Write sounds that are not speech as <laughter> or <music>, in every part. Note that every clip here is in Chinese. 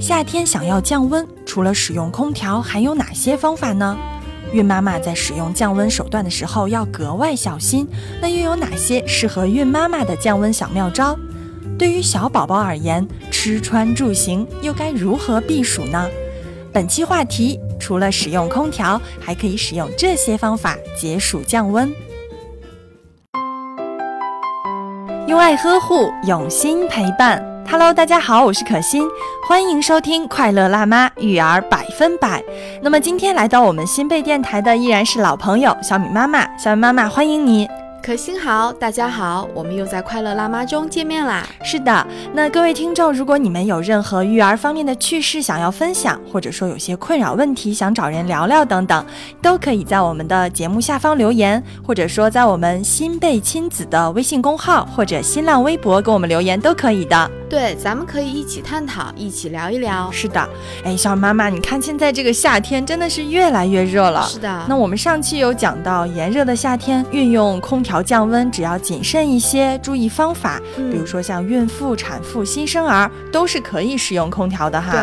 夏天想要降温，除了使用空调，还有哪些方法呢？孕妈妈在使用降温手段的时候要格外小心。那又有哪些适合孕妈妈的降温小妙招？对于小宝宝而言，吃穿住行又该如何避暑呢？本期话题，除了使用空调，还可以使用这些方法解暑降温。用爱呵护，用心陪伴。Hello，大家好，我是可心，欢迎收听快乐辣妈育儿百分百。那么今天来到我们新贝电台的依然是老朋友小米妈妈，小米妈妈欢迎你。可心好，大家好，我们又在快乐辣妈中见面啦。是的，那各位听众，如果你们有任何育儿方面的趣事想要分享，或者说有些困扰问题想找人聊聊等等，都可以在我们的节目下方留言，或者说在我们新贝亲子的微信公号或者新浪微博给我们留言都可以的。对，咱们可以一起探讨，一起聊一聊。是的，哎，小妈妈，你看现在这个夏天真的是越来越热了。是的，那我们上期有讲到炎热的夏天运用空调降温，只要谨慎一些，注意方法，比如说像孕妇、产妇、新生儿都是可以使用空调的哈。对。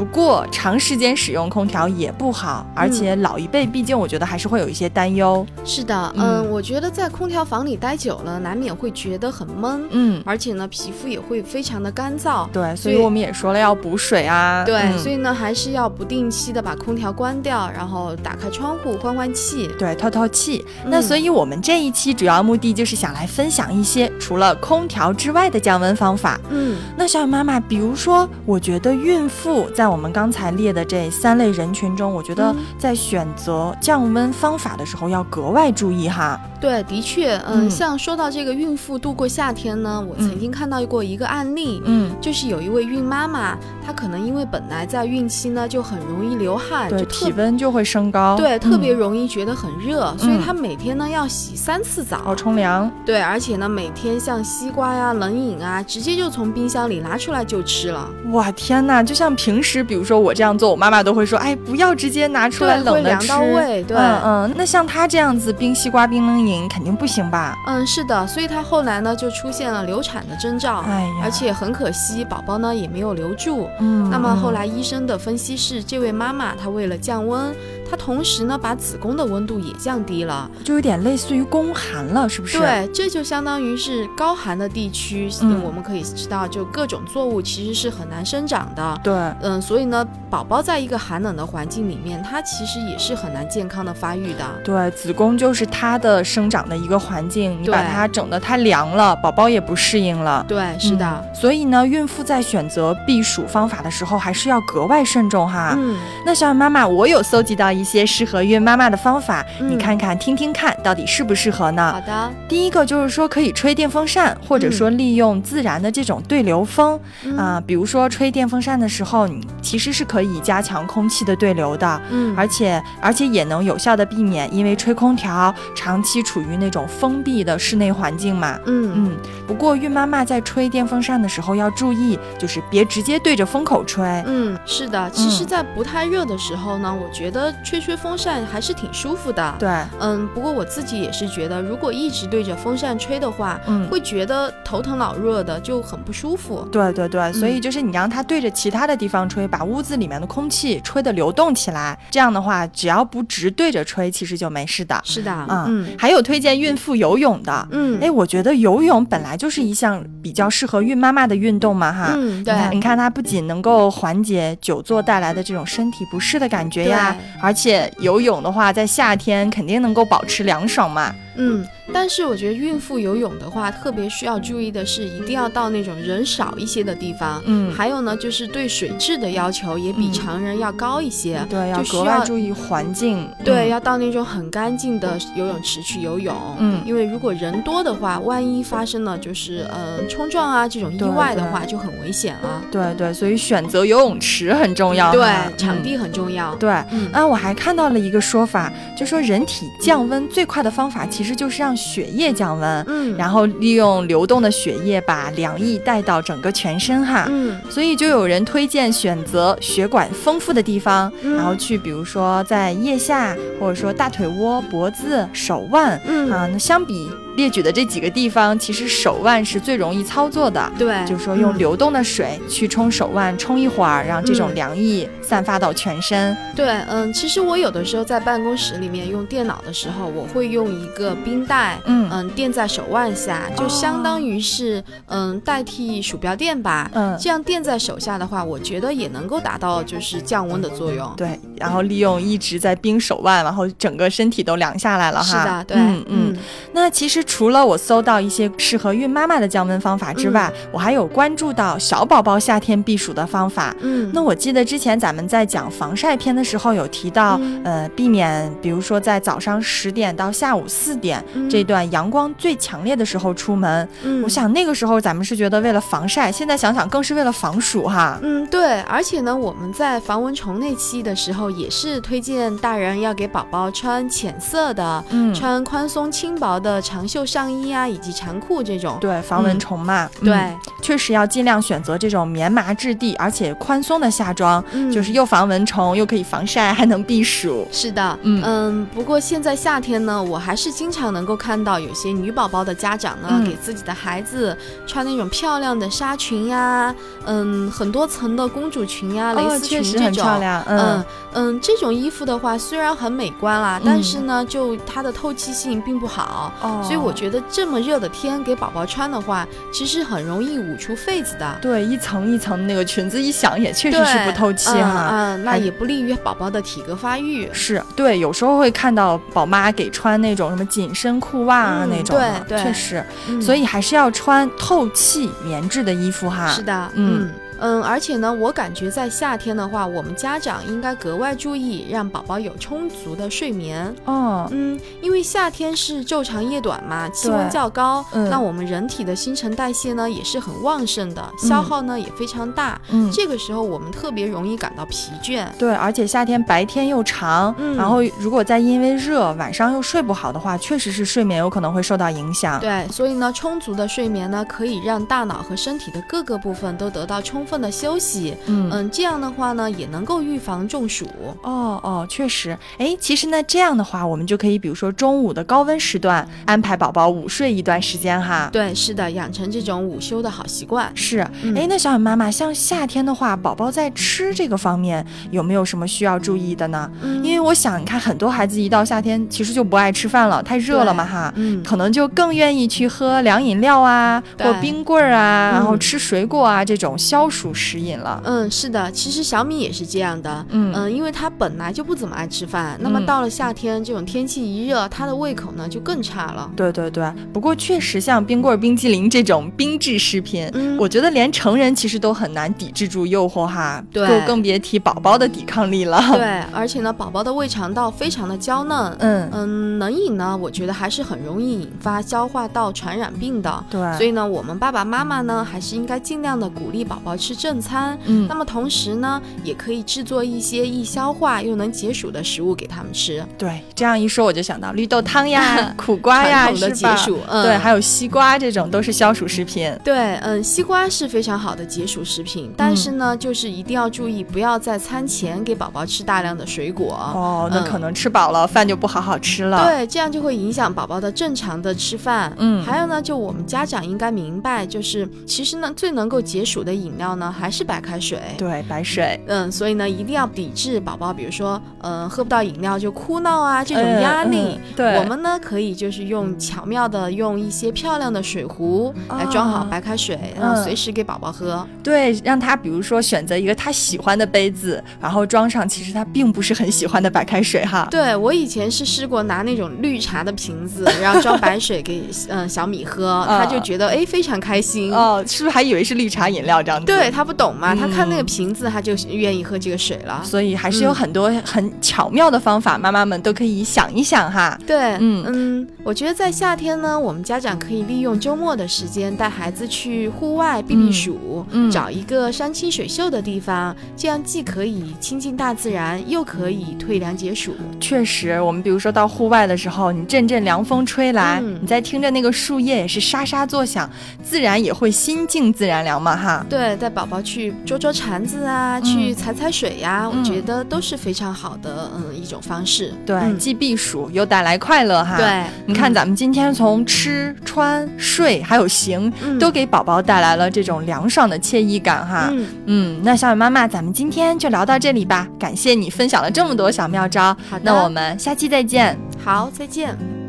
不过长时间使用空调也不好，而且老一辈毕竟我觉得还是会有一些担忧。是的，嗯，我觉得在空调房里待久了，难免会觉得很闷，嗯，而且呢，皮肤也会非常的干燥。对，所以我们也说了要补水啊。对，所以呢，还是要不定期的把空调关掉，然后打开窗户换换气，对，透透气。那所以我们这一期主要目的就是想来分享一些除了空调之外的降温方法。嗯，那小雨妈妈，比如说，我觉得孕妇在我们刚才列的这三类人群中，我觉得在选择降温方法的时候要格外注意哈。对，的确，嗯，像说到这个孕妇度过夏天呢，我曾经看到过一个案例，嗯，就是有一位孕妈妈，她可能因为本来在孕期呢就很容易流汗，对，体温就会升高，对，特别容易觉得很热，所以她每天呢要洗三次澡，哦，冲凉，对，而且呢每天像西瓜呀、冷饮啊，直接就从冰箱里拿出来就吃了。哇，天哪！就像平时，比如说我这样做，我妈妈都会说，哎，不要直接拿出来冷的吃，凉到胃。对，嗯嗯。那像她这样子冰西瓜、冰冷饮。肯定不行吧？嗯，是的，所以她后来呢就出现了流产的征兆，哎呀，而且很可惜，宝宝呢也没有留住。嗯，那么后来医生的分析是，这位妈妈她为了降温。它同时呢，把子宫的温度也降低了，就有点类似于宫寒了，是不是？对，这就相当于是高寒的地区。嗯，我们可以知道，就各种作物其实是很难生长的。对，嗯，所以呢，宝宝在一个寒冷的环境里面，它其实也是很难健康的发育的。对，子宫就是它的生长的一个环境，你把它整得太凉了，宝宝也不适应了。对，是的。所以呢，孕妇在选择避暑方法的时候，还是要格外慎重哈。嗯，那小妈妈，我有搜集到一。一些适合孕妈妈的方法，你看看、听听看，到底适不适合呢？好的，第一个就是说可以吹电风扇，或者说利用自然的这种对流风啊，比如说吹电风扇的时候，你其实是可以加强空气的对流的，嗯，而且而且也能有效的避免因为吹空调长期处于那种封闭的室内环境嘛，嗯嗯。不过孕妈妈在吹电风扇的时候要注意，就是别直接对着风口吹。嗯，是的，其实，在不太热的时候呢，我觉得。吹吹风扇还是挺舒服的，对，嗯，不过我自己也是觉得，如果一直对着风扇吹的话，嗯，会觉得头疼脑热的，就很不舒服。对对对，所以就是你让它对着其他的地方吹，把屋子里面的空气吹得流动起来，这样的话，只要不直对着吹，其实就没事的。是的，嗯，还有推荐孕妇游泳的，嗯，哎，我觉得游泳本来就是一项比较适合孕妈妈的运动嘛，哈，嗯，对，你看它不仅能够缓解久坐带来的这种身体不适的感觉呀，而且。且游泳的话，在夏天肯定能够保持凉爽嘛。嗯。但是我觉得孕妇游泳的话，特别需要注意的是，一定要到那种人少一些的地方。嗯，还有呢，就是对水质的要求也比常人要高一些。对，要格外注意环境。对，要到那种很干净的游泳池去游泳。嗯，因为如果人多的话，万一发生了就是呃冲撞啊这种意外的话，就很危险了。对对，所以选择游泳池很重要。对，场地很重要。对，那我还看到了一个说法，就说人体降温最快的方法，其实就是让血液降温，嗯，然后利用流动的血液把凉意带到整个全身哈，嗯，所以就有人推荐选择血管丰富的地方，然后去，比如说在腋下，或者说大腿窝、脖子、手腕，嗯。啊，那相比列举的这几个地方，其实手腕是最容易操作的。对，就是说用流动的水去冲手腕，冲一会儿，让这种凉意散发到全身。对，嗯，其实我有的时候在办公室里面用电脑的时候，我会用一个冰袋，嗯嗯，垫在手腕下，就相当于是嗯代替鼠标垫吧。嗯，这样垫在手下的话，我觉得也能够达到就是降温的作用。对，然后利用一直在冰手腕，然后整个身体都凉下来了哈。是的，对，嗯嗯。那其实除了我搜到一些适合孕妈妈的降温方法之外，我还有关注到小宝宝夏天避暑的方法。嗯，那我记得之前咱们在讲防晒篇的时候有提到，呃，避免比如说在早上十点到下午四点这段阳光最强烈的时候出门。嗯，我想那个时候咱们是觉得为了防晒，现在想想更是为了防暑哈。嗯，对，而且呢，我们在防蚊虫那期的时候也是推荐大人要给宝宝穿浅色的，嗯，穿宽松轻薄的长袖上衣啊，以及长裤这种。对，防蚊虫嘛。对，确实要尽量选择这种棉麻质地而且宽松的夏装，就是又防蚊虫又可以防晒，还能避暑。是的，嗯嗯。不过现在夏天呢，我还是经常能够看到有些女宝宝的家长呢，给自己的孩子穿那种漂亮的纱裙呀，嗯，很多层的公主裙呀、蕾丝裙这种。嗯嗯，这种衣服的话虽然很美观啦，但是呢，就它的透气性并不好。哦。所以我觉得这么热的天给宝宝穿的话，其实很容易捂出痱子的。对，一层一层那个裙子一想也确实是不透气哈。嗯，那也不利于宝宝的体格发育。是对，有时候会看到宝妈给穿那种什么紧身裤袜啊那种。对对，确实。所以还是要穿透气棉质的衣服哈。是的，嗯。嗯，而且呢，我感觉在夏天的话，我们家长应该格外注意，让宝宝有充足的睡眠。哦，嗯，因为夏天是昼长夜短嘛，气温较高，那我们人体的新陈代谢呢也是很旺盛的，消耗呢也非常大。嗯，这个时候我们特别容易感到疲倦。对，而且夏天白天又长，然后如果再因为热晚上又睡不好的话，确实是睡眠有可能会受到影响。对，所以呢，充足的睡眠呢，可以让大脑和身体的各个部分都得到充。份的休息，嗯嗯，这样的话呢，也能够预防中暑。哦哦，确实，哎，其实呢，这样的话，我们就可以，比如说中午的高温时段，安排宝宝午睡一段时间哈。对，是的，养成这种午休的好习惯。是，哎，那小雨妈妈，像夏天的话，宝宝在吃这个方面有没有什么需要注意的呢？嗯，因为我想，你看很多孩子一到夏天，其实就不爱吃饭了，太热了嘛哈，嗯，可能就更愿意去喝凉饮料啊，或冰棍儿啊，然后吃水果啊，这种消暑。属食饮了，嗯，是的，其实小米也是这样的，嗯嗯，因为他本来就不怎么爱吃饭，那么到了夏天这种天气一热，他的胃口呢就更差了。对对对，不过确实像冰棍、冰激凌这种冰制食品，嗯，我觉得连成人其实都很难抵制住诱惑哈，对，更别提宝宝的抵抗力了。对，<laughs> 而且呢，宝宝的胃肠道非常的娇嫩，嗯嗯，冷饮呢，我觉得还是很容易引发消化道传染病的。对，所以呢，我们爸爸妈妈呢，还是应该尽量的鼓励宝宝吃。吃正餐，嗯，那么同时呢，也可以制作一些易消化又能解暑的食物给他们吃。对，这样一说我就想到绿豆汤呀、苦瓜呀，<laughs> 的解暑。嗯，对，还有西瓜这种都是消暑食品。对，嗯，西瓜是非常好的解暑食品，但是呢，就是一定要注意，不要在餐前给宝宝吃大量的水果。哦，那可能吃饱了饭就不好好吃了。对，这样就会影响宝宝的正常的吃饭。嗯，还有呢，就我们家长应该明白，就是其实呢，最能够解暑的饮料。呢，还是白开水。对，白水。嗯，所以呢，一定要抵制宝宝，比如说，嗯，喝不到饮料就哭闹啊这种压力。对，我们呢可以就是用巧妙的用一些漂亮的水壶来装好白开水，然后随时给宝宝喝。对，让他比如说选择一个他喜欢的杯子，然后装上其实他并不是很喜欢的白开水哈。对我以前是试过拿那种绿茶的瓶子，然后装白水给嗯 <laughs> 小米喝，他就觉得哎非常开心。哦，是不是还以为是绿茶饮料这样子？对。他不懂嘛，他看那个瓶子，他就愿意喝这个水了。所以还是有很多很巧妙的方法，妈妈们都可以想一想哈。对，嗯嗯，我觉得在夏天呢，我们家长可以利用周末的时间带孩子去户外避避暑，找一个山清水秀的地方，这样既可以亲近大自然，又可以退凉解暑。确实，我们比如说到户外的时候，你阵阵凉风吹来，你在听着那个树叶也是沙沙作响，自然也会心静自然凉嘛哈。对，在。宝宝去捉捉蝉子啊，去踩踩水呀，我觉得都是非常好的嗯一种方式。对，既避暑又带来快乐哈。对，你看咱们今天从吃穿睡还有行，都给宝宝带来了这种凉爽的惬意感哈。嗯嗯，那小雨妈妈，咱们今天就聊到这里吧。感谢你分享了这么多小妙招。好的，那我们下期再见。好，再见。